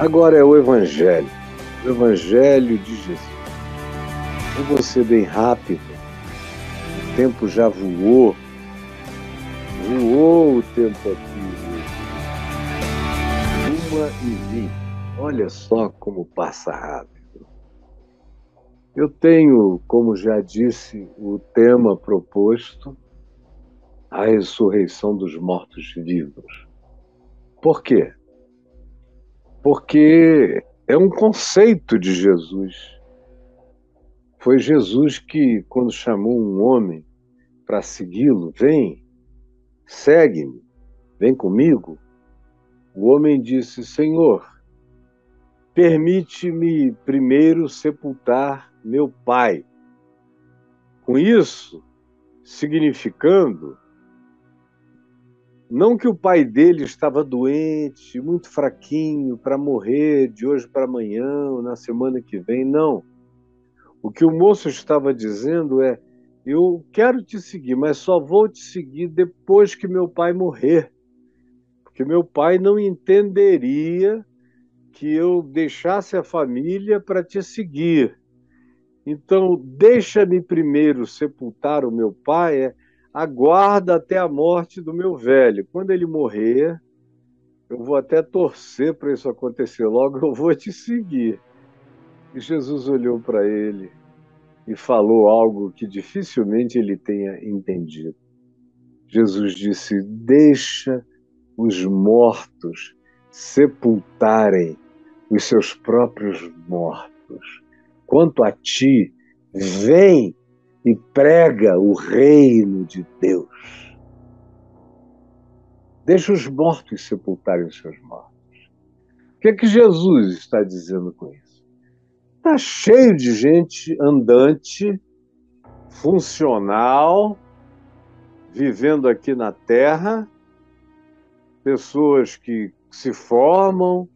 Agora é o Evangelho, o Evangelho de Jesus. Eu vou ser bem rápido, o tempo já voou, voou o tempo aqui. Uma e vinte. Olha só como passa rápido. Eu tenho, como já disse, o tema proposto, a ressurreição dos mortos-vivos. Por quê? Porque é um conceito de Jesus. Foi Jesus que, quando chamou um homem para segui-lo, vem, segue-me, vem comigo. O homem disse: Senhor, permite-me primeiro sepultar meu pai. Com isso, significando não que o pai dele estava doente, muito fraquinho, para morrer de hoje para amanhã, na semana que vem, não. O que o moço estava dizendo é: eu quero te seguir, mas só vou te seguir depois que meu pai morrer. Porque meu pai não entenderia que eu deixasse a família para te seguir. Então, deixa-me primeiro sepultar o meu pai. É, aguarda até a morte do meu velho. Quando ele morrer, eu vou até torcer para isso acontecer logo, eu vou te seguir. E Jesus olhou para ele e falou algo que dificilmente ele tenha entendido. Jesus disse: Deixa os mortos sepultarem os seus próprios mortos. Quanto a ti, vem e prega o reino de Deus. Deixa os mortos sepultarem os seus mortos. O que é que Jesus está dizendo com isso? Está cheio de gente andante, funcional, vivendo aqui na Terra, pessoas que se formam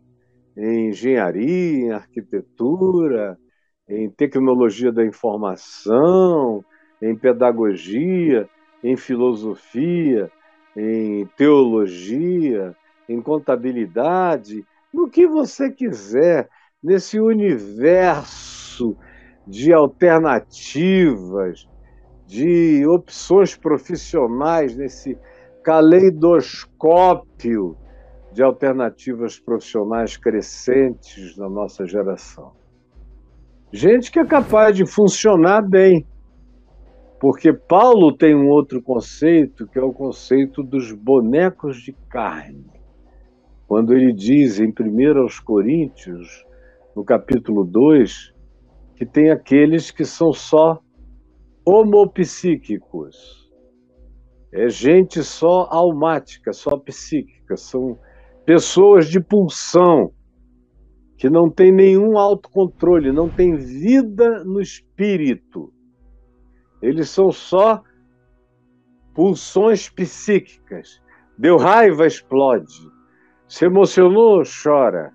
em engenharia, em arquitetura, em tecnologia da informação, em pedagogia, em filosofia, em teologia, em contabilidade, no que você quiser, nesse universo de alternativas, de opções profissionais, nesse caleidoscópio de alternativas profissionais crescentes na nossa geração. Gente que é capaz de funcionar bem. Porque Paulo tem um outro conceito, que é o conceito dos bonecos de carne. Quando ele diz em 1 aos Coríntios, no capítulo 2, que tem aqueles que são só homopsíquicos. É gente só almática, só psíquica, são pessoas de pulsão, que não tem nenhum autocontrole, não tem vida no espírito. Eles são só pulsões psíquicas. Deu raiva, explode. Se emocionou, chora.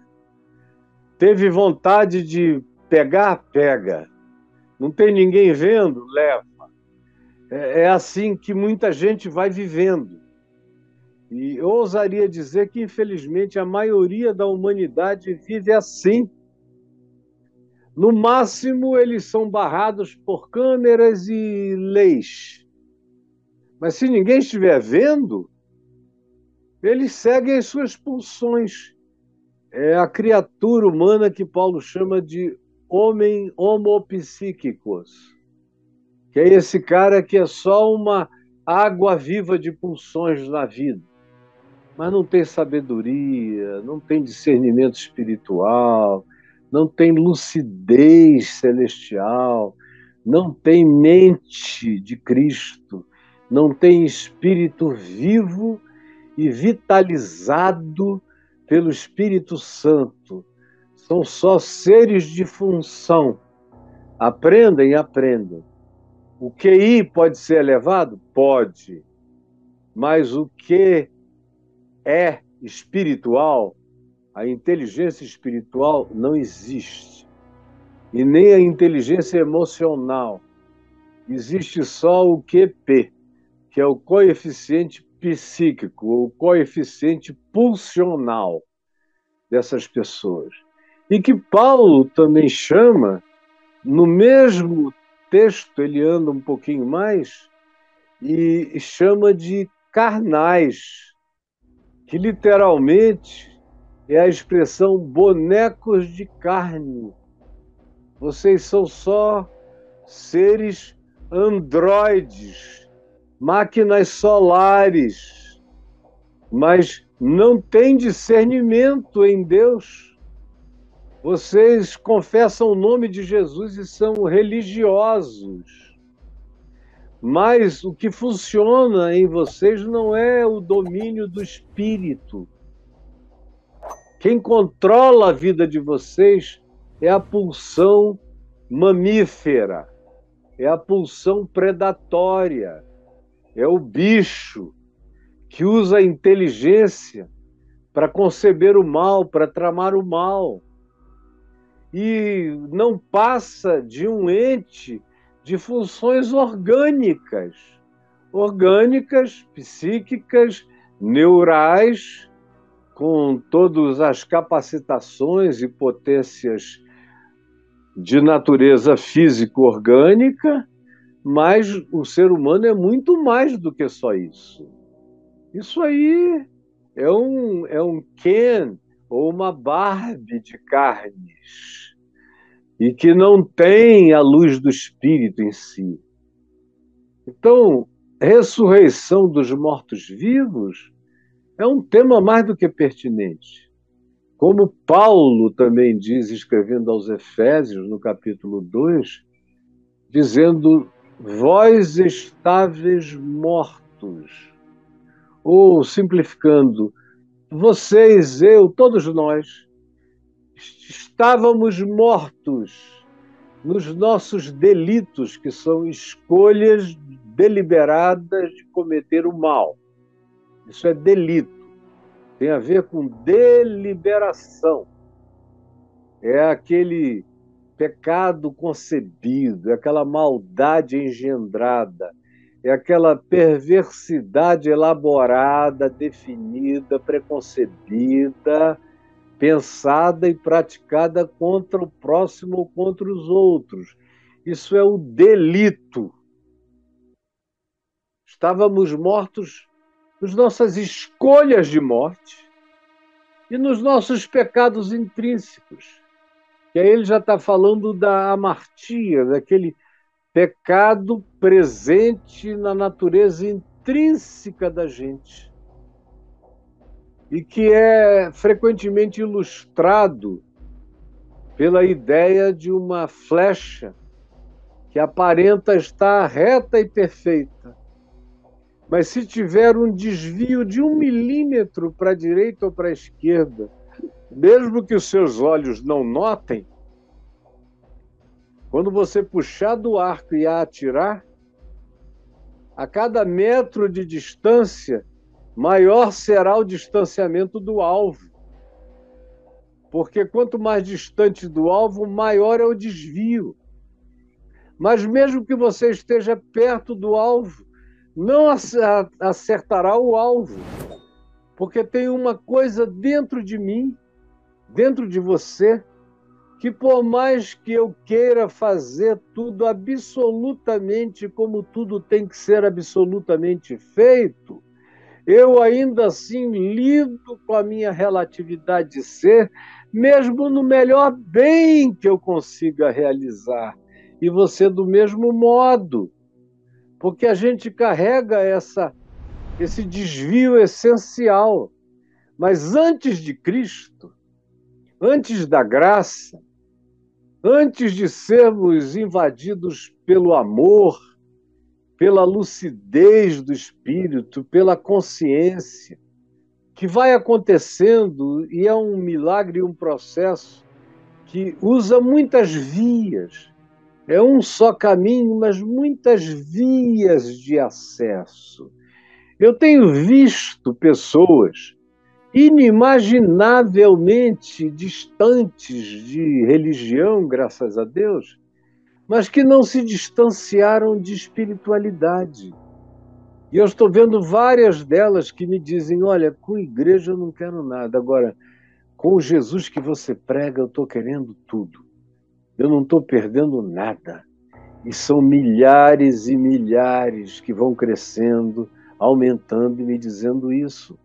Teve vontade de pegar, pega. Não tem ninguém vendo, leva. É, é assim que muita gente vai vivendo. E eu ousaria dizer que, infelizmente, a maioria da humanidade vive assim. No máximo, eles são barrados por câmeras e leis. Mas se ninguém estiver vendo, eles seguem as suas pulsões. É a criatura humana que Paulo chama de homem homopsíquicos, que é esse cara que é só uma água viva de pulsões na vida mas não tem sabedoria, não tem discernimento espiritual, não tem lucidez celestial, não tem mente de Cristo, não tem espírito vivo e vitalizado pelo Espírito Santo. São só seres de função. Aprendem, aprendem. O QI pode ser elevado? Pode. Mas o que é espiritual, a inteligência espiritual não existe. E nem a inteligência emocional. Existe só o QP, que é o coeficiente psíquico, o coeficiente pulsional. dessas pessoas. E que Paulo também chama, no mesmo texto, ele anda um pouquinho mais, e chama de carnais, que literalmente é a expressão bonecos de carne. Vocês são só seres androides, máquinas solares, mas não têm discernimento em Deus. Vocês confessam o nome de Jesus e são religiosos. Mas o que funciona em vocês não é o domínio do espírito. Quem controla a vida de vocês é a pulsão mamífera, é a pulsão predatória, é o bicho que usa a inteligência para conceber o mal, para tramar o mal. E não passa de um ente de funções orgânicas, orgânicas, psíquicas, neurais, com todas as capacitações e potências de natureza físico-orgânica, mas o ser humano é muito mais do que só isso. Isso aí é um, é um Ken ou uma Barbie de carnes e que não tem a luz do Espírito em si. Então, ressurreição dos mortos-vivos é um tema mais do que pertinente. Como Paulo também diz, escrevendo aos Efésios, no capítulo 2, dizendo: Vós estáveis mortos. Ou, simplificando, vocês, eu, todos nós, estávamos mortos nos nossos delitos, que são escolhas deliberadas de cometer o mal. Isso é delito. Tem a ver com deliberação. É aquele pecado concebido, é aquela maldade engendrada, é aquela perversidade elaborada, definida, preconcebida, pensada e praticada contra o próximo ou contra os outros. Isso é o delito. Estávamos mortos nas nossas escolhas de morte e nos nossos pecados intrínsecos. E aí ele já está falando da amartia, daquele pecado presente na natureza intrínseca da gente e que é frequentemente ilustrado pela ideia de uma flecha que aparenta estar reta e perfeita. Mas se tiver um desvio de um milímetro para a direita ou para a esquerda, mesmo que os seus olhos não notem, quando você puxar do arco e a atirar, a cada metro de distância, maior será o distanciamento do alvo. Porque quanto mais distante do alvo, maior é o desvio. Mas mesmo que você esteja perto do alvo, não acertará o alvo. Porque tem uma coisa dentro de mim, dentro de você, que por mais que eu queira fazer tudo absolutamente como tudo tem que ser absolutamente feito, eu ainda assim lido com a minha relatividade de ser, mesmo no melhor bem que eu consiga realizar. E você do mesmo modo. Porque a gente carrega essa esse desvio essencial. Mas antes de Cristo, antes da graça, antes de sermos invadidos pelo amor, pela lucidez do espírito, pela consciência, que vai acontecendo e é um milagre, um processo que usa muitas vias. É um só caminho, mas muitas vias de acesso. Eu tenho visto pessoas inimaginavelmente distantes de religião, graças a Deus, mas que não se distanciaram de espiritualidade. E eu estou vendo várias delas que me dizem: olha, com igreja eu não quero nada. Agora, Com o Jesus que você prega, eu estou querendo tudo. Eu não estou perdendo nada. E são milhares e milhares que vão crescendo, aumentando e me dizendo isso.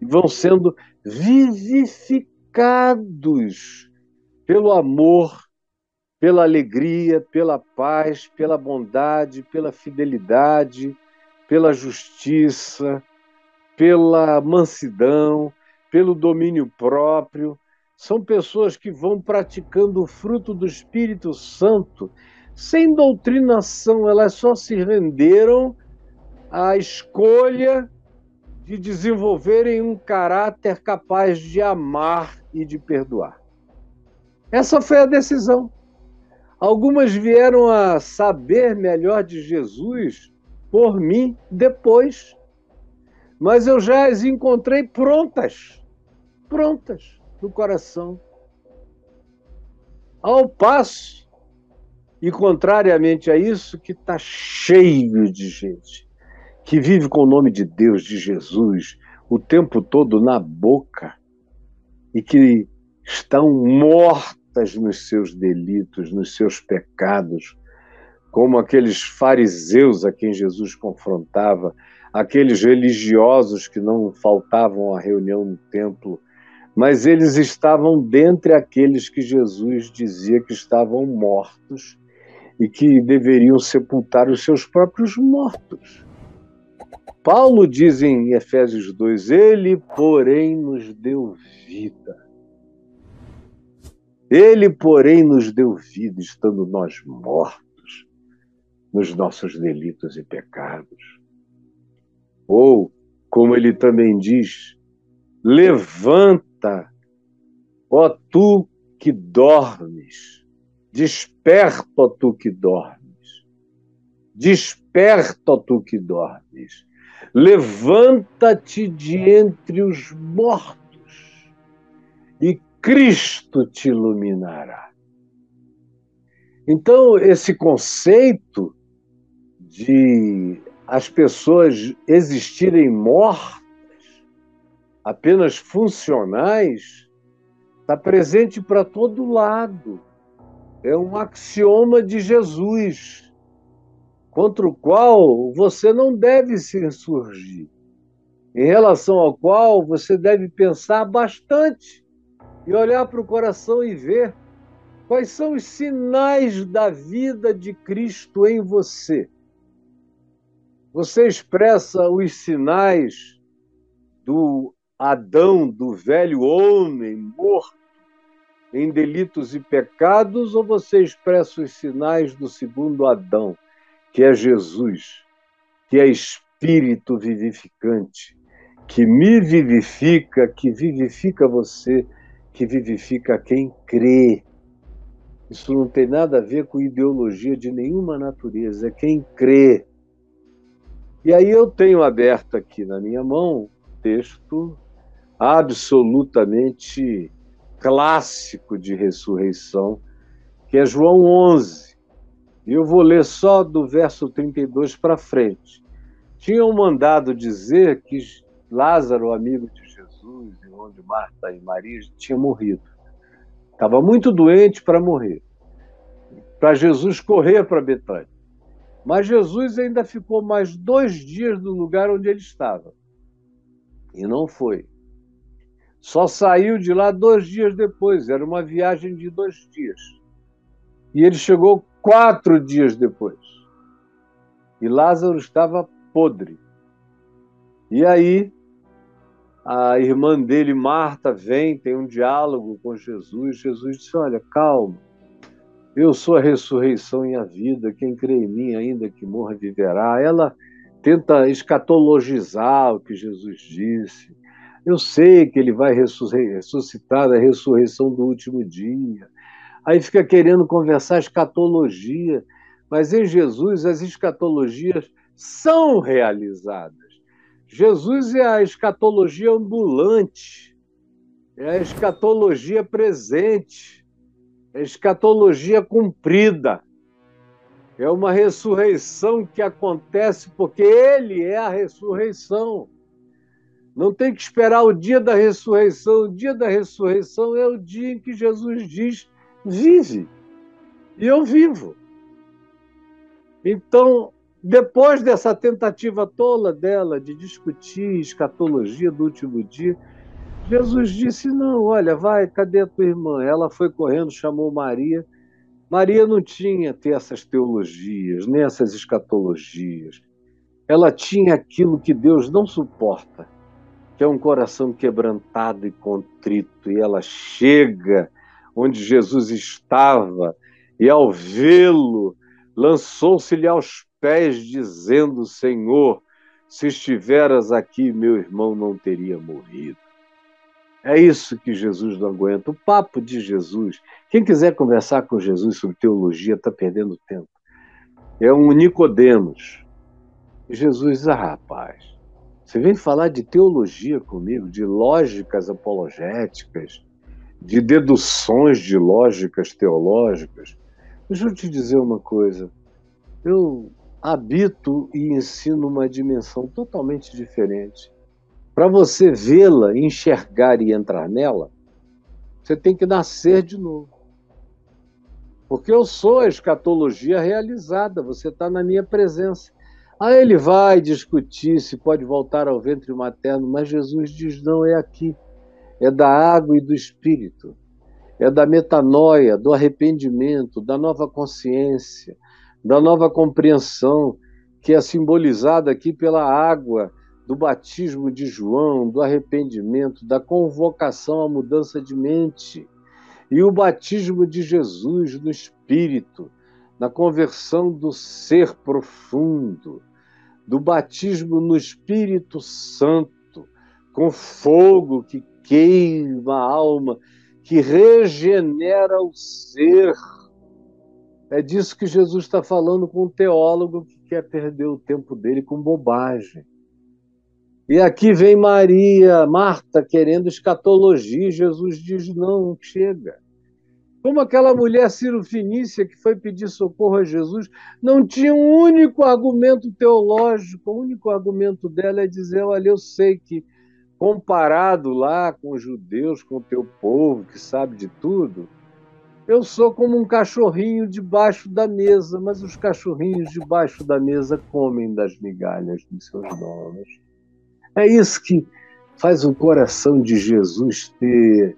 E vão sendo vivificados pelo amor, pela alegria, pela paz, pela bondade, pela fidelidade, pela justiça, pela mansidão, pelo domínio próprio. São pessoas que vão praticando o fruto do Espírito Santo sem doutrinação, elas só se renderam à escolha de desenvolverem um caráter capaz de amar e de perdoar. Essa foi a decisão. Algumas vieram a saber melhor de Jesus por mim depois, mas eu já as encontrei prontas prontas no coração. Ao passo, e contrariamente a isso, que está cheio de gente que vive com o nome de Deus, de Jesus, o tempo todo na boca e que estão nos seus delitos, nos seus pecados, como aqueles fariseus a quem Jesus confrontava, aqueles religiosos que não faltavam à reunião no templo mas eles estavam dentre aqueles que Jesus dizia que estavam mortos e que deveriam sepultar os seus próprios mortos. Paulo diz em Efésios 2: Ele, porém, nos deu vida. Ele, porém, nos deu vida, estando nós mortos nos nossos delitos e pecados. Ou, como ele também diz, levanta. Ó tu que dormes, desperta, ó tu que dormes. Desperta, ó tu que dormes. Levanta-te de entre os mortos Cristo te iluminará. Então, esse conceito de as pessoas existirem mortas apenas funcionais, está presente para todo lado. É um axioma de Jesus, contra o qual você não deve se insurgir, em relação ao qual você deve pensar bastante e olhar para o coração e ver quais são os sinais da vida de Cristo em você. Você expressa os sinais do Adão, do velho homem morto em delitos e pecados, ou você expressa os sinais do segundo Adão, que é Jesus, que é Espírito vivificante, que me vivifica, que vivifica você, que vivifica quem crê. Isso não tem nada a ver com ideologia de nenhuma natureza, é quem crê. E aí eu tenho aberto aqui na minha mão texto absolutamente clássico de ressurreição, que é João 11. E eu vou ler só do verso 32 para frente. Tinham mandado dizer que Lázaro, amigo de Jesus, irmão de Marta e Maria, tinha morrido. Estava muito doente para morrer. Para Jesus correr para Betânia. Mas Jesus ainda ficou mais dois dias no lugar onde ele estava. E não foi. Só saiu de lá dois dias depois, era uma viagem de dois dias. E ele chegou quatro dias depois. E Lázaro estava podre. E aí, a irmã dele, Marta, vem, tem um diálogo com Jesus. Jesus disse: Olha, calma, eu sou a ressurreição e a vida, quem crê em mim, ainda que morra, viverá. Ela tenta escatologizar o que Jesus disse. Eu sei que ele vai ressuscitar a ressurreição do último dia. Aí fica querendo conversar escatologia, mas em Jesus as escatologias são realizadas. Jesus é a escatologia ambulante, é a escatologia presente, é a escatologia cumprida. É uma ressurreição que acontece porque Ele é a ressurreição. Não tem que esperar o dia da ressurreição. O dia da ressurreição é o dia em que Jesus diz: vive. E eu vivo. Então, depois dessa tentativa tola dela de discutir escatologia do último dia, Jesus disse: Não, olha, vai, cadê a tua irmã? Ela foi correndo, chamou Maria. Maria não tinha ter essas teologias, nem essas escatologias. Ela tinha aquilo que Deus não suporta, que é um coração quebrantado e contrito. E ela chega onde Jesus estava, e ao vê-lo, lançou-se-lhe aos pés, dizendo: Senhor, se estiveras aqui, meu irmão não teria morrido. É isso que Jesus não aguenta. O papo de Jesus. Quem quiser conversar com Jesus sobre teologia está perdendo tempo. É um Nicodemos. Jesus, ah, rapaz, você vem falar de teologia comigo, de lógicas apologéticas, de deduções de lógicas teológicas. Deixa eu te dizer uma coisa. Eu habito e ensino uma dimensão totalmente diferente. Para você vê-la, enxergar e entrar nela, você tem que nascer de novo. Porque eu sou a escatologia realizada, você está na minha presença. Aí ele vai discutir se pode voltar ao ventre materno, mas Jesus diz: não, é aqui. É da água e do espírito. É da metanoia, do arrependimento, da nova consciência, da nova compreensão, que é simbolizada aqui pela água do batismo de João, do arrependimento, da convocação à mudança de mente, e o batismo de Jesus no Espírito, na conversão do ser profundo, do batismo no Espírito Santo, com fogo que queima a alma, que regenera o ser é disso que Jesus está falando com um teólogo que quer perder o tempo dele com bobagem. E aqui vem Maria, Marta, querendo escatologia, Jesus diz: não, chega. Como aquela mulher Ciro-Finícia que foi pedir socorro a Jesus, não tinha um único argumento teológico, o único argumento dela é dizer: olha, eu sei que comparado lá com os judeus, com o teu povo que sabe de tudo, eu sou como um cachorrinho debaixo da mesa, mas os cachorrinhos debaixo da mesa comem das migalhas dos seus donos. É isso que faz o coração de Jesus ter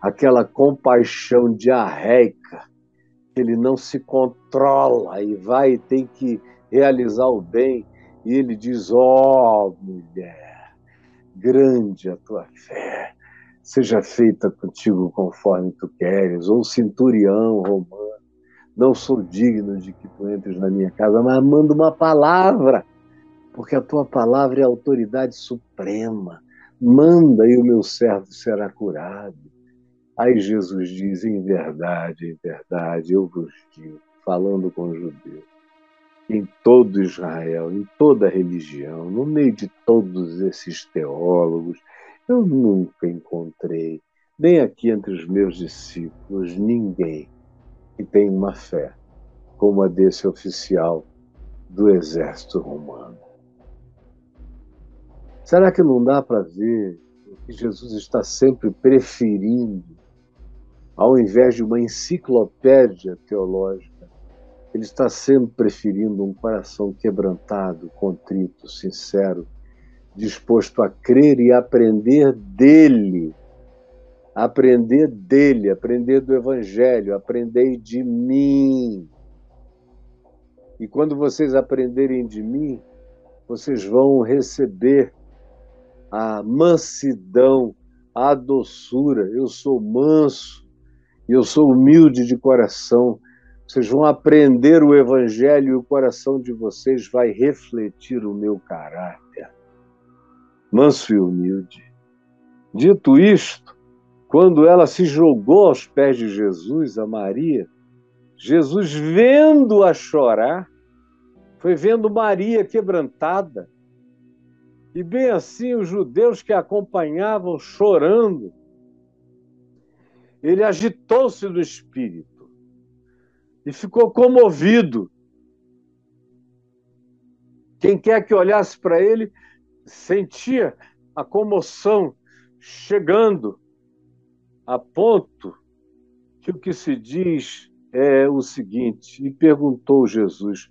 aquela compaixão diarreica, que ele não se controla e vai e tem que realizar o bem. E ele diz: Ó oh, mulher, grande a tua fé seja feita contigo conforme tu queres, ou centurião romano, não sou digno de que tu entres na minha casa, mas manda uma palavra, porque a tua palavra é a autoridade suprema. Manda e o meu servo será curado. Aí Jesus diz: em verdade, em verdade, eu vos digo, falando com os judeus, em todo Israel, em toda religião, no meio de todos esses teólogos, eu nunca encontrei, nem aqui entre os meus discípulos, ninguém que tenha uma fé como a desse oficial do exército romano. Será que não dá para ver que Jesus está sempre preferindo, ao invés de uma enciclopédia teológica, ele está sempre preferindo um coração quebrantado, contrito, sincero, disposto a crer e aprender dele. Aprender dele, aprender do Evangelho, aprender de mim. E quando vocês aprenderem de mim, vocês vão receber a mansidão, a doçura. Eu sou manso, eu sou humilde de coração. Vocês vão aprender o Evangelho e o coração de vocês vai refletir o meu caráter manso e humilde. Dito isto, quando ela se jogou aos pés de Jesus, a Maria, Jesus, vendo-a chorar, foi vendo Maria quebrantada. E bem assim, os judeus que a acompanhavam chorando, ele agitou-se no espírito e ficou comovido. Quem quer que olhasse para ele sentia a comoção chegando a ponto que o que se diz é o seguinte: e perguntou Jesus,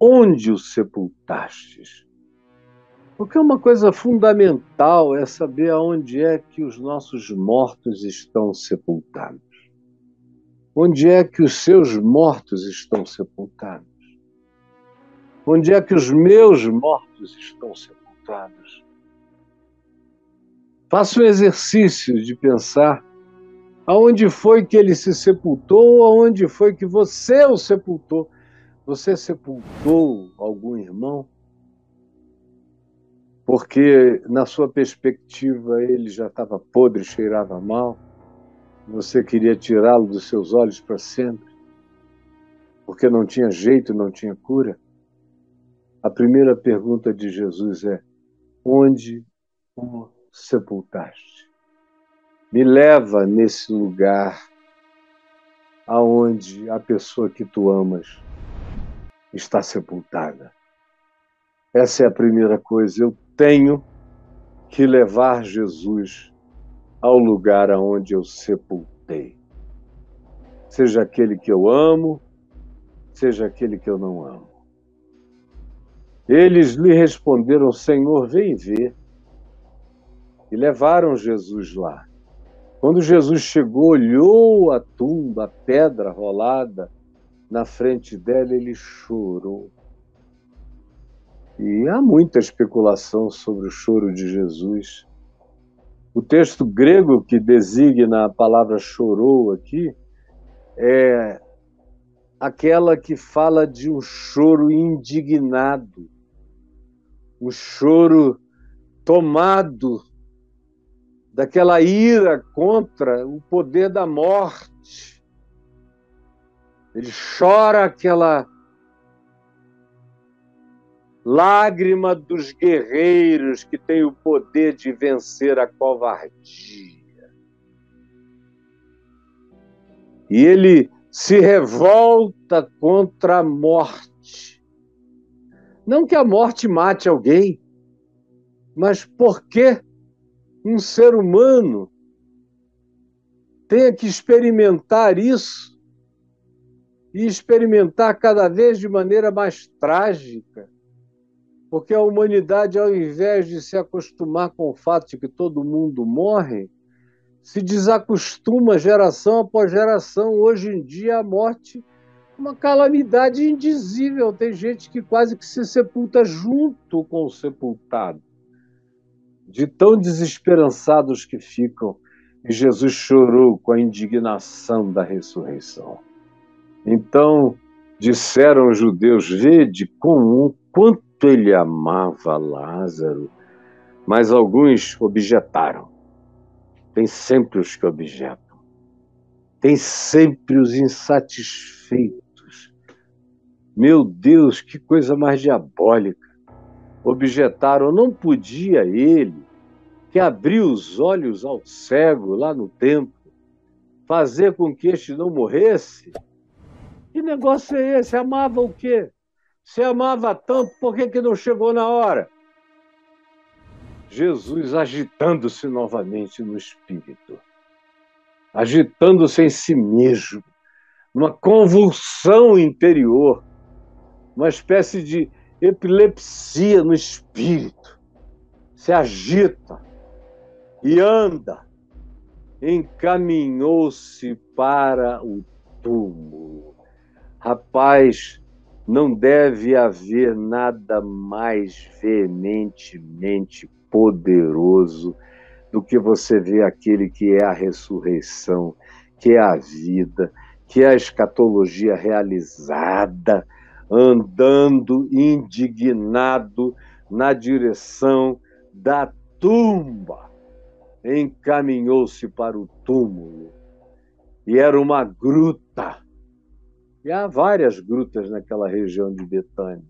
onde o sepultastes? Porque uma coisa fundamental é saber aonde é que os nossos mortos estão sepultados. Onde é que os seus mortos estão sepultados? Onde é que os meus mortos estão sepultados? Faça o exercício de pensar aonde foi que ele se sepultou, aonde foi que você o sepultou. Você sepultou algum irmão? Porque, na sua perspectiva, ele já estava podre, cheirava mal. Você queria tirá-lo dos seus olhos para sempre, porque não tinha jeito, não tinha cura. A primeira pergunta de Jesus é: onde o sepultaste? Me leva nesse lugar aonde a pessoa que tu amas está sepultada. Essa é a primeira coisa. Eu tenho que levar Jesus ao lugar aonde eu sepultei. Seja aquele que eu amo, seja aquele que eu não amo. Eles lhe responderam: Senhor, vem ver. E levaram Jesus lá. Quando Jesus chegou, olhou a tumba, a pedra rolada na frente dela, ele chorou. E há muita especulação sobre o choro de Jesus. O texto grego que designa a palavra chorou aqui é aquela que fala de um choro indignado, um choro tomado daquela ira contra o poder da morte. Ele chora aquela lágrima dos guerreiros que têm o poder de vencer a covardia. E ele se revolta contra a morte. Não que a morte mate alguém, mas porque um ser humano tenha que experimentar isso e experimentar cada vez de maneira mais trágica porque a humanidade, ao invés de se acostumar com o fato de que todo mundo morre, se desacostuma geração após geração. Hoje em dia, a morte uma calamidade indizível. Tem gente que quase que se sepulta junto com o sepultado, de tão desesperançados que ficam. E Jesus chorou com a indignação da ressurreição. Então, disseram os judeus: Vede com um quanto ele amava Lázaro, mas alguns objetaram. Tem sempre os que objetam. Tem sempre os insatisfeitos. Meu Deus, que coisa mais diabólica. Objetaram, não podia ele, que abriu os olhos ao cego lá no templo, fazer com que este não morresse? Que negócio é esse? Amava o quê? Se amava tanto, por que, que não chegou na hora? Jesus agitando-se novamente no espírito, agitando-se em si mesmo, uma convulsão interior, uma espécie de epilepsia no espírito. Se agita e anda, encaminhou-se para o túmulo. Rapaz, não deve haver nada mais veementemente poderoso do que você ver aquele que é a ressurreição, que é a vida, que é a escatologia realizada, andando indignado na direção da tumba. Encaminhou-se para o túmulo. E era uma gruta e há várias grutas naquela região de Betânia.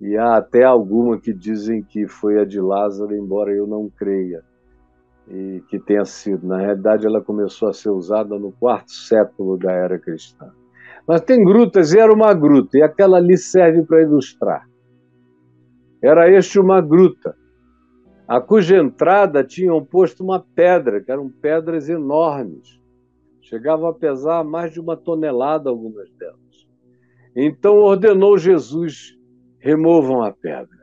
E há até alguma que dizem que foi a de Lázaro, embora eu não creia e que tenha sido. Na realidade, ela começou a ser usada no quarto século da era cristã. Mas tem grutas, e era uma gruta, e aquela ali serve para ilustrar. Era este uma gruta, a cuja entrada tinham posto uma pedra, que eram pedras enormes. Chegavam a pesar mais de uma tonelada algumas delas. Então ordenou Jesus: removam a pedra.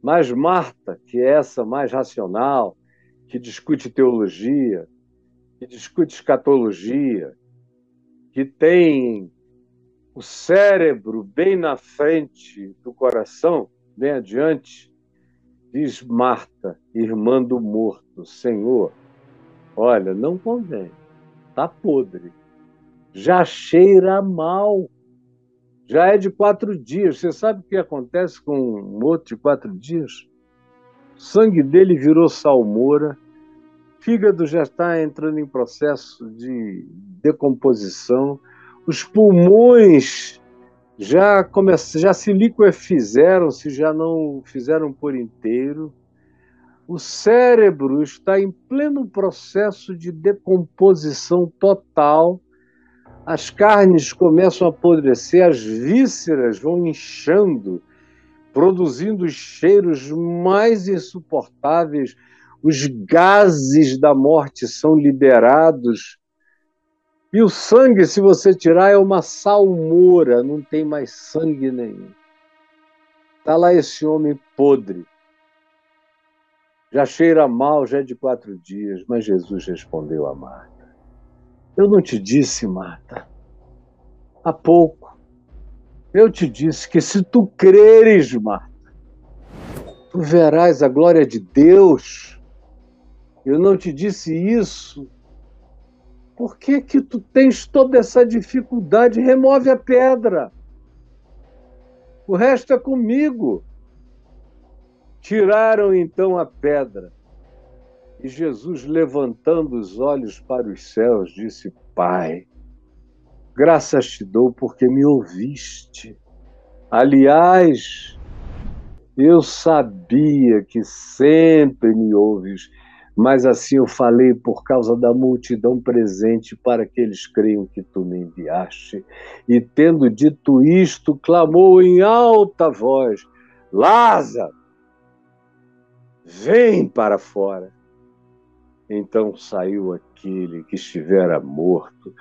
Mas Marta, que é essa mais racional, que discute teologia, que discute escatologia, que tem o cérebro bem na frente do coração, bem adiante, diz Marta, irmã do morto, Senhor, olha, não convém, está podre, já cheira mal, já é de quatro dias. Você sabe o que acontece com um morto de quatro dias? O sangue dele virou salmoura, fígado já está entrando em processo de decomposição, os pulmões já, come... já se liquefizeram, se já não fizeram por inteiro. O cérebro está em pleno processo de decomposição total. As carnes começam a apodrecer, as vísceras vão inchando, produzindo cheiros mais insuportáveis os gases da morte são liberados. E o sangue, se você tirar, é uma salmoura, não tem mais sangue nenhum. Está lá esse homem podre. Já cheira mal, já é de quatro dias, mas Jesus respondeu a Marta: Eu não te disse, Marta, há pouco, eu te disse que se tu creres, Marta, tu verás a glória de Deus. Eu não te disse isso. Por que que tu tens toda essa dificuldade? Remove a pedra. O resto é comigo. Tiraram então a pedra. E Jesus, levantando os olhos para os céus, disse: Pai, graças te dou porque me ouviste. Aliás, eu sabia que sempre me ouves mas assim eu falei por causa da multidão presente, para que eles creiam que tu me enviaste. E tendo dito isto, clamou em alta voz: Lázaro, vem para fora. Então saiu aquele que estivera morto,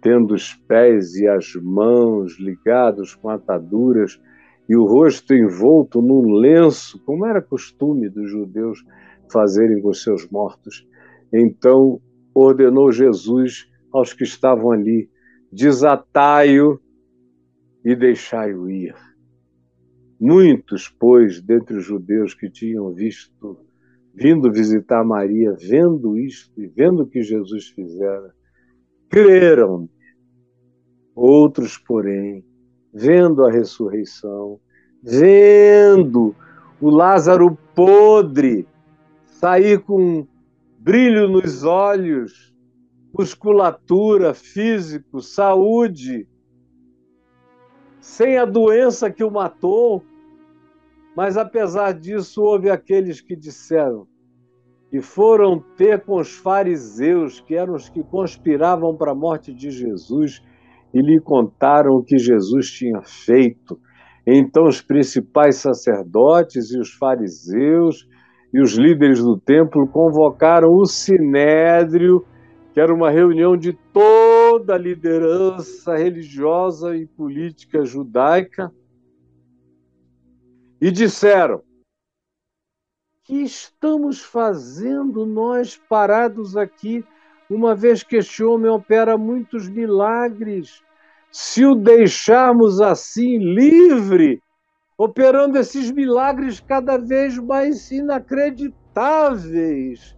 tendo os pés e as mãos ligados com ataduras e o rosto envolto num lenço, como era costume dos judeus fazerem com seus mortos. Então ordenou Jesus aos que estavam ali: desatai-o e deixai-o ir. Muitos, pois, dentre os judeus que tinham visto, vindo visitar Maria, vendo isto e vendo o que Jesus fizera, creram. Outros, porém, vendo a ressurreição, vendo o Lázaro podre, sair com brilho nos olhos, musculatura, físico, saúde, sem a doença que o matou. Mas apesar disso, houve aqueles que disseram e foram ter com os fariseus, que eram os que conspiravam para a morte de Jesus, e lhe contaram o que Jesus tinha feito. Então, os principais sacerdotes e os fariseus e os líderes do templo convocaram o sinédrio, que era uma reunião de toda a liderança religiosa e política judaica, e disseram: que estamos fazendo nós parados aqui, uma vez que este homem opera muitos milagres? Se o deixarmos assim livre, operando esses milagres cada vez mais inacreditáveis.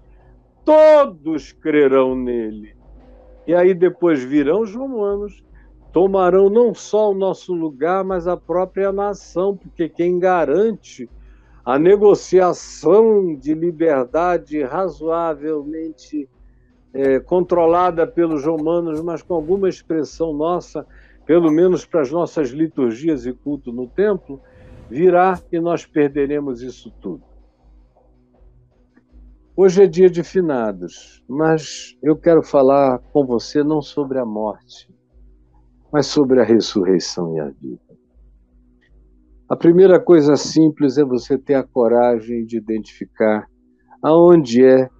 Todos crerão nele. E aí depois virão os romanos, tomarão não só o nosso lugar, mas a própria nação, porque quem garante a negociação de liberdade razoavelmente é, controlada pelos romanos, mas com alguma expressão nossa, pelo menos para as nossas liturgias e culto no templo, virá e nós perderemos isso tudo. Hoje é dia de finados, mas eu quero falar com você não sobre a morte, mas sobre a ressurreição e a vida. A primeira coisa simples é você ter a coragem de identificar aonde é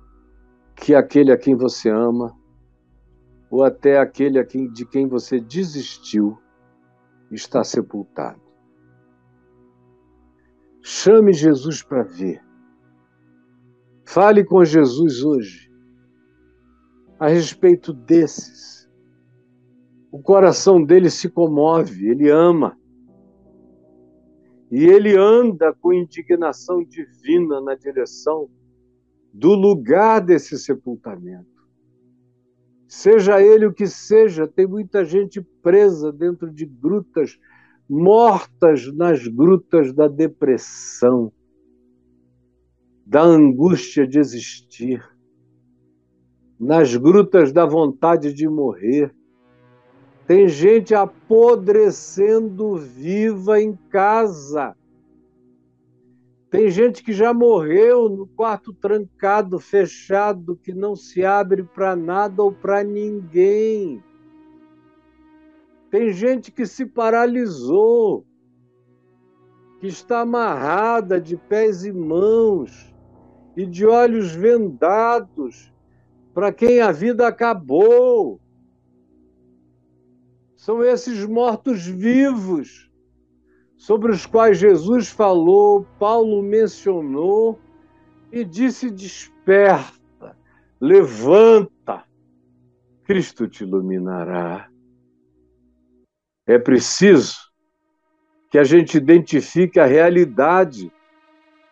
que aquele a quem você ama, ou até aquele a quem, de quem você desistiu, está sepultado. Chame Jesus para ver. Fale com Jesus hoje a respeito desses. O coração dele se comove, ele ama. E ele anda com indignação divina na direção do lugar desse sepultamento. Seja ele o que seja, tem muita gente presa dentro de grutas, mortas nas grutas da depressão, da angústia de existir, nas grutas da vontade de morrer, tem gente apodrecendo viva em casa. Tem gente que já morreu no quarto trancado, fechado, que não se abre para nada ou para ninguém. Tem gente que se paralisou, que está amarrada de pés e mãos e de olhos vendados, para quem a vida acabou são esses mortos-vivos sobre os quais Jesus falou, Paulo mencionou e disse: Desperta, levanta, Cristo te iluminará. É preciso que a gente identifique a realidade.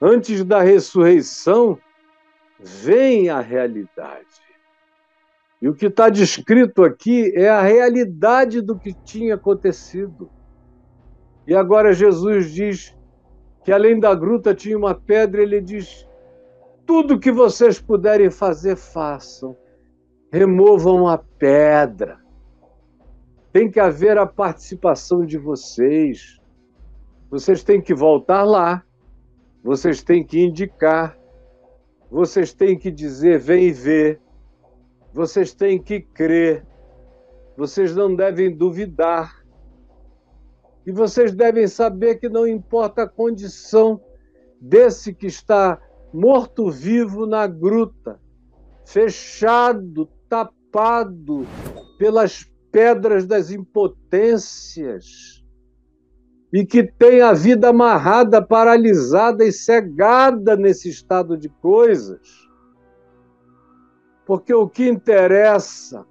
Antes da ressurreição, vem a realidade. E o que está descrito aqui é a realidade do que tinha acontecido. E agora Jesus diz que além da gruta tinha uma pedra, ele diz: tudo que vocês puderem fazer, façam. Removam a pedra. Tem que haver a participação de vocês. Vocês têm que voltar lá. Vocês têm que indicar. Vocês têm que dizer: vem e vê vocês têm que crer, vocês não devem duvidar. E vocês devem saber que não importa a condição desse que está morto-vivo na gruta, fechado, tapado pelas pedras das impotências, e que tem a vida amarrada, paralisada e cegada nesse estado de coisas porque o que interessa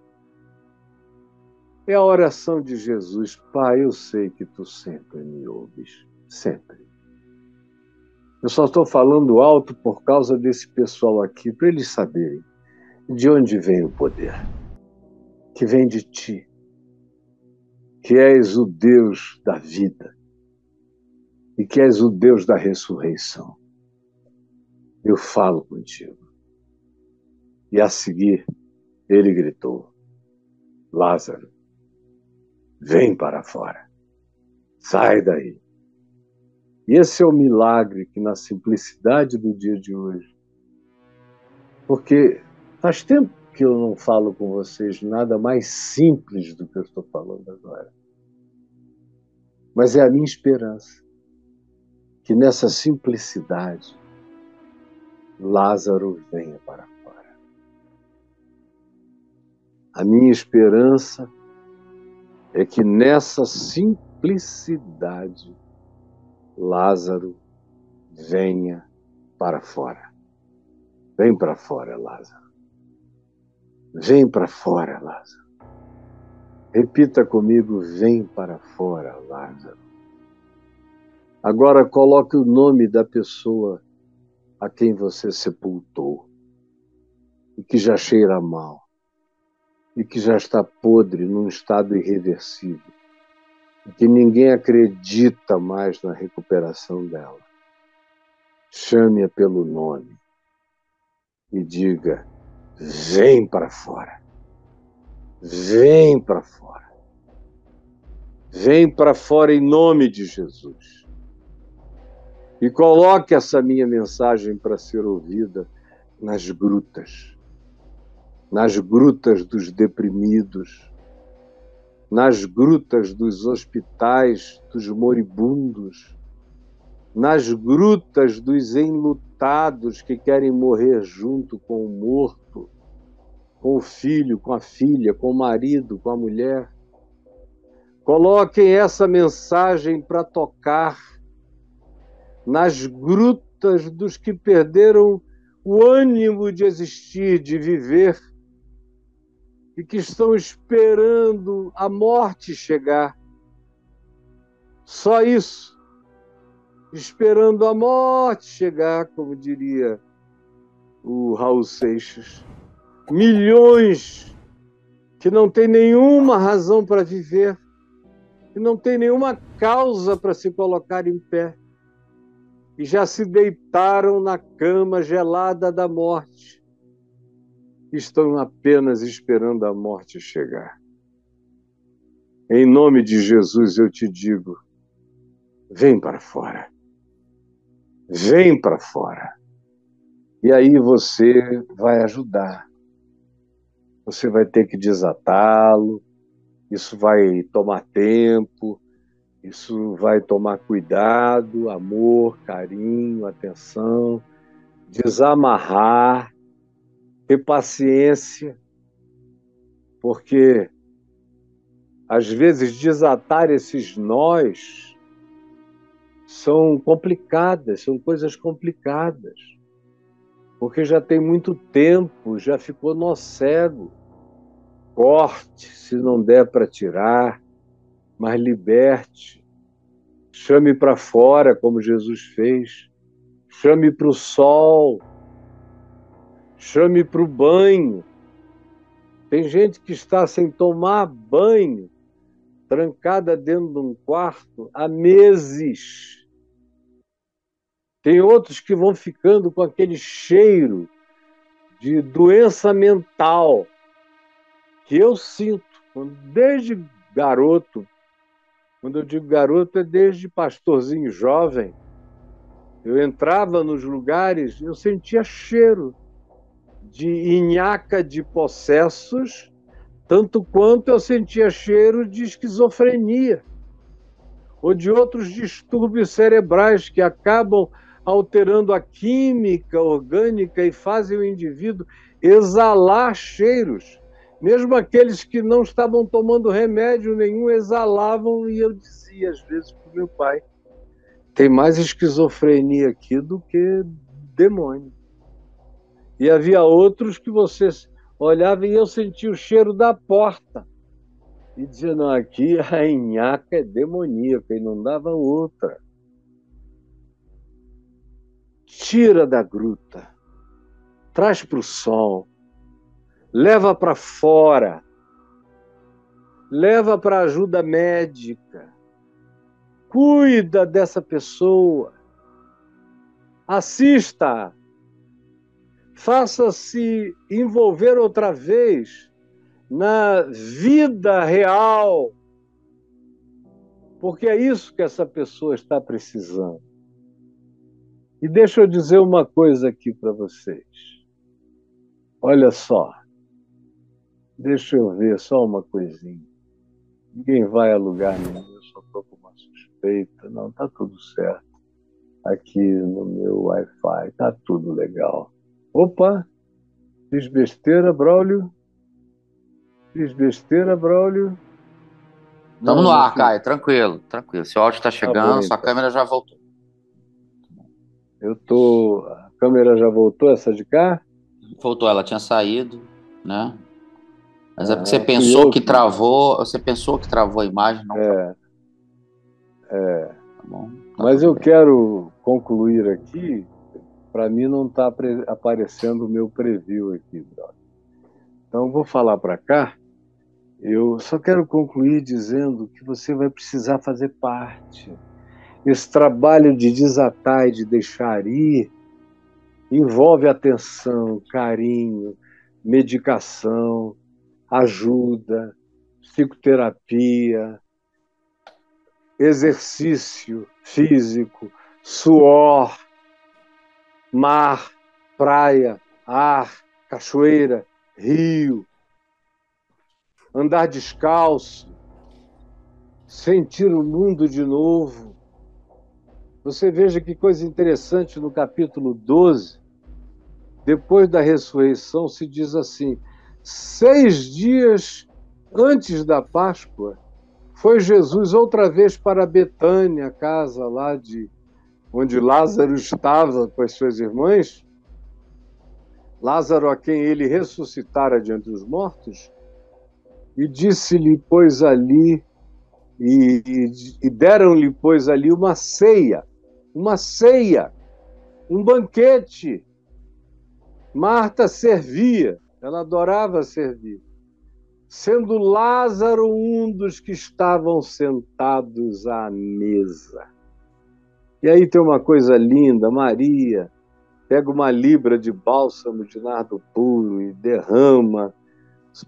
é a oração de Jesus. Pai, eu sei que tu sempre me ouves. Sempre. Eu só estou falando alto por causa desse pessoal aqui, para eles saberem de onde vem o poder. Que vem de ti, que és o Deus da vida e que és o Deus da ressurreição. Eu falo contigo. E a seguir, ele gritou: Lázaro, vem para fora, sai daí. E esse é o milagre que, na simplicidade do dia de hoje, porque faz tempo que eu não falo com vocês nada mais simples do que eu estou falando agora. Mas é a minha esperança que nessa simplicidade Lázaro venha para A minha esperança é que nessa simplicidade Lázaro venha para fora. Vem para fora, Lázaro. Vem para fora, Lázaro. Repita comigo: vem para fora, Lázaro. Agora coloque o nome da pessoa a quem você sepultou e que já cheira mal e que já está podre num estado irreversível, e que ninguém acredita mais na recuperação dela. Chame-a pelo nome e diga: vem para fora, vem para fora, vem para fora em nome de Jesus. E coloque essa minha mensagem para ser ouvida nas grutas nas grutas dos deprimidos, nas grutas dos hospitais dos moribundos, nas grutas dos enlutados que querem morrer junto com o morto, com o filho, com a filha, com o marido, com a mulher. Coloquem essa mensagem para tocar nas grutas dos que perderam o ânimo de existir, de viver, e que estão esperando a morte chegar. Só isso. Esperando a morte chegar, como diria o Raul Seixas. Milhões que não têm nenhuma razão para viver, que não têm nenhuma causa para se colocar em pé e já se deitaram na cama gelada da morte. Estão apenas esperando a morte chegar. Em nome de Jesus eu te digo: vem para fora. Vem para fora. E aí você vai ajudar. Você vai ter que desatá-lo, isso vai tomar tempo, isso vai tomar cuidado, amor, carinho, atenção, desamarrar, ter paciência, porque às vezes desatar esses nós são complicadas, são coisas complicadas, porque já tem muito tempo, já ficou nó cego. Corte, se não der para tirar, mas liberte. Chame para fora, como Jesus fez. Chame para o sol. Chame para o banho. Tem gente que está sem tomar banho, trancada dentro de um quarto há meses. Tem outros que vão ficando com aquele cheiro de doença mental que eu sinto desde garoto, quando eu digo garoto, é desde pastorzinho jovem. Eu entrava nos lugares, eu sentia cheiro de inhaca de possessos, tanto quanto eu sentia cheiro de esquizofrenia ou de outros distúrbios cerebrais que acabam alterando a química orgânica e fazem o indivíduo exalar cheiros mesmo aqueles que não estavam tomando remédio nenhum exalavam, e eu dizia às vezes para o meu pai: tem mais esquizofrenia aqui do que demônio. E havia outros que você olhava e eu sentia o cheiro da porta. E dizia: não, aqui a inhaca é demoníaca, e não dava outra. Tira da gruta, traz para o sol leva para fora, leva para ajuda médica, cuida dessa pessoa, assista, faça-se envolver outra vez na vida real, porque é isso que essa pessoa está precisando. E deixa eu dizer uma coisa aqui para vocês. Olha só. Deixa eu ver só uma coisinha. Ninguém vai a lugar nenhum, eu só estou com uma suspeita. Não, tá tudo certo. Aqui no meu Wi-Fi, tá tudo legal. Opa! Fiz besteira, Braulio? Fiz besteira, Braulio? Estamos no ar, Caio, tranquilo, tranquilo. Seu áudio está tá chegando, tá sua então. câmera já voltou. Eu tô. A câmera já voltou, essa de cá? Voltou, ela tinha saído, né? Mas é porque você pensou que travou, você pensou que travou a imagem, não é. É. Tá bom, tá Mas eu bem. quero concluir aqui, para mim não está aparecendo o meu preview aqui, brother. Então vou falar para cá. Eu só quero concluir dizendo que você vai precisar fazer parte. Esse trabalho de desatar e de deixar ir envolve atenção, carinho, medicação, ajuda, psicoterapia, exercício físico, suor, mar, praia, ar, cachoeira, rio, andar descalço, sentir o mundo de novo, Você veja que coisa interessante no capítulo 12, depois da ressurreição, se diz assim: seis dias antes da Páscoa, foi Jesus outra vez para Betânia, a casa lá de onde Lázaro estava com as suas irmãs. Lázaro, a quem ele ressuscitara diante dos mortos, e disse-lhe, pois ali, e, e, e deram-lhe, pois ali, uma ceia, uma ceia, um banquete. Marta servia, ela adorava servir, sendo Lázaro um dos que estavam sentados à mesa. E aí tem uma coisa linda, Maria pega uma libra de bálsamo de nardo puro e derrama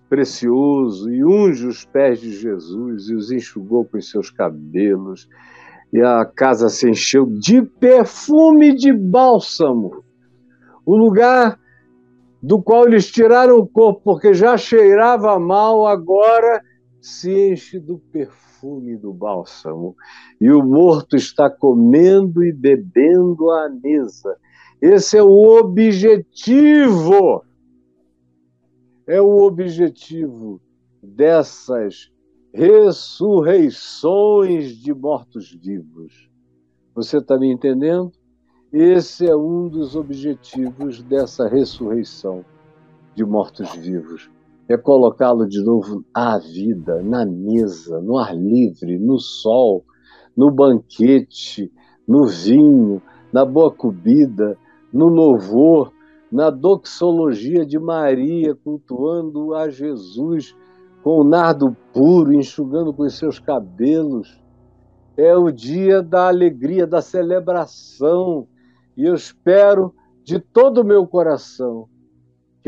precioso e unge os pés de Jesus e os enxugou com os seus cabelos. E a casa se encheu de perfume de bálsamo. O lugar do qual eles tiraram o corpo, porque já cheirava mal, agora se enche do perfume do bálsamo. E o morto está comendo e bebendo à mesa. Esse é o objetivo é o objetivo dessas ressurreições de mortos-vivos. Você está me entendendo? Esse é um dos objetivos dessa ressurreição de mortos-vivos. É colocá-lo de novo à vida, na mesa, no ar livre, no sol, no banquete, no vinho, na boa comida, no louvor, na doxologia de Maria, cultuando a Jesus com o nardo puro, enxugando com os seus cabelos. É o dia da alegria, da celebração. E eu espero de todo o meu coração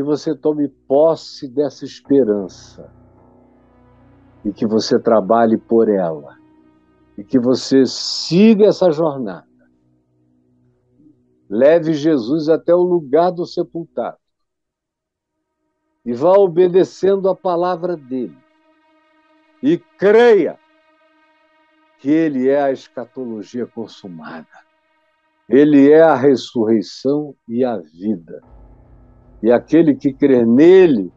que você tome posse dessa esperança e que você trabalhe por ela e que você siga essa jornada Leve Jesus até o lugar do sepultado e vá obedecendo a palavra dele. E creia que ele é a escatologia consumada. Ele é a ressurreição e a vida. E aquele que crê nele,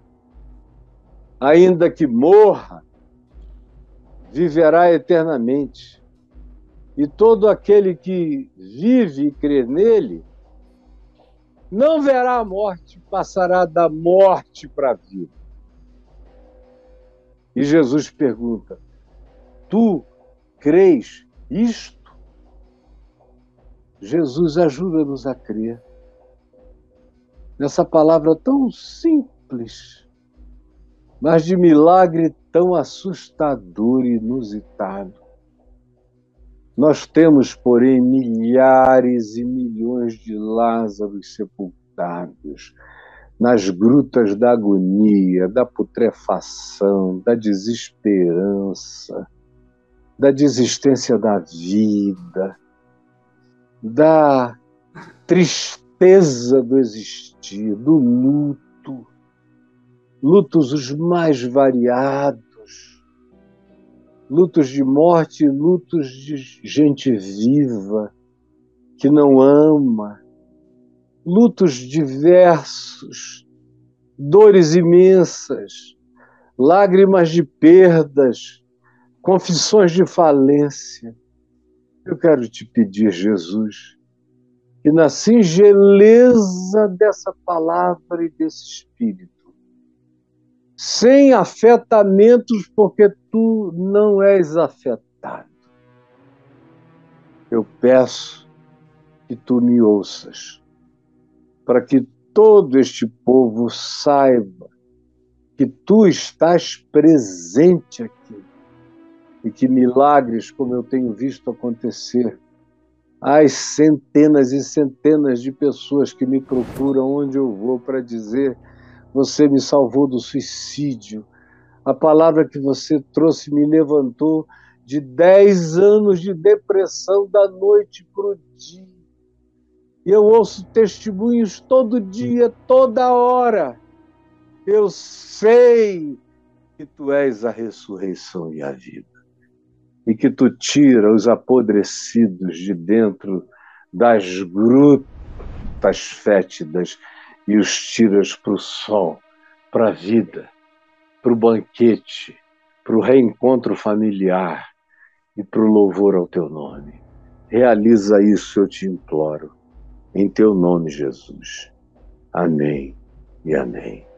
ainda que morra, viverá eternamente. E todo aquele que vive e crê nele não verá a morte, passará da morte para a vida. E Jesus pergunta: Tu crês isto? Jesus ajuda-nos a crer nessa palavra tão simples, mas de milagre tão assustador e inusitado. Nós temos, porém, milhares e milhões de Lázaros sepultados nas grutas da agonia, da putrefação, da desesperança, da desistência da vida, da tristeza do existir, do luto, lutos os mais variados. Lutos de morte, lutos de gente viva que não ama, lutos diversos, dores imensas, lágrimas de perdas, confissões de falência. Eu quero te pedir, Jesus, que na singeleza dessa palavra e desse espírito, sem afetamentos, porque tu não és afetado. Eu peço que tu me ouças, para que todo este povo saiba que tu estás presente aqui e que milagres, como eu tenho visto acontecer, as centenas e centenas de pessoas que me procuram onde eu vou para dizer você me salvou do suicídio. A palavra que você trouxe me levantou de dez anos de depressão da noite para o dia. E eu ouço testemunhos todo dia, toda hora. Eu sei que tu és a ressurreição e a vida. E que tu tira os apodrecidos de dentro das grutas fétidas e os tiras para o sol, para a vida, para o banquete, para o reencontro familiar e para o louvor ao teu nome. Realiza isso, eu te imploro, em teu nome, Jesus. Amém e amém.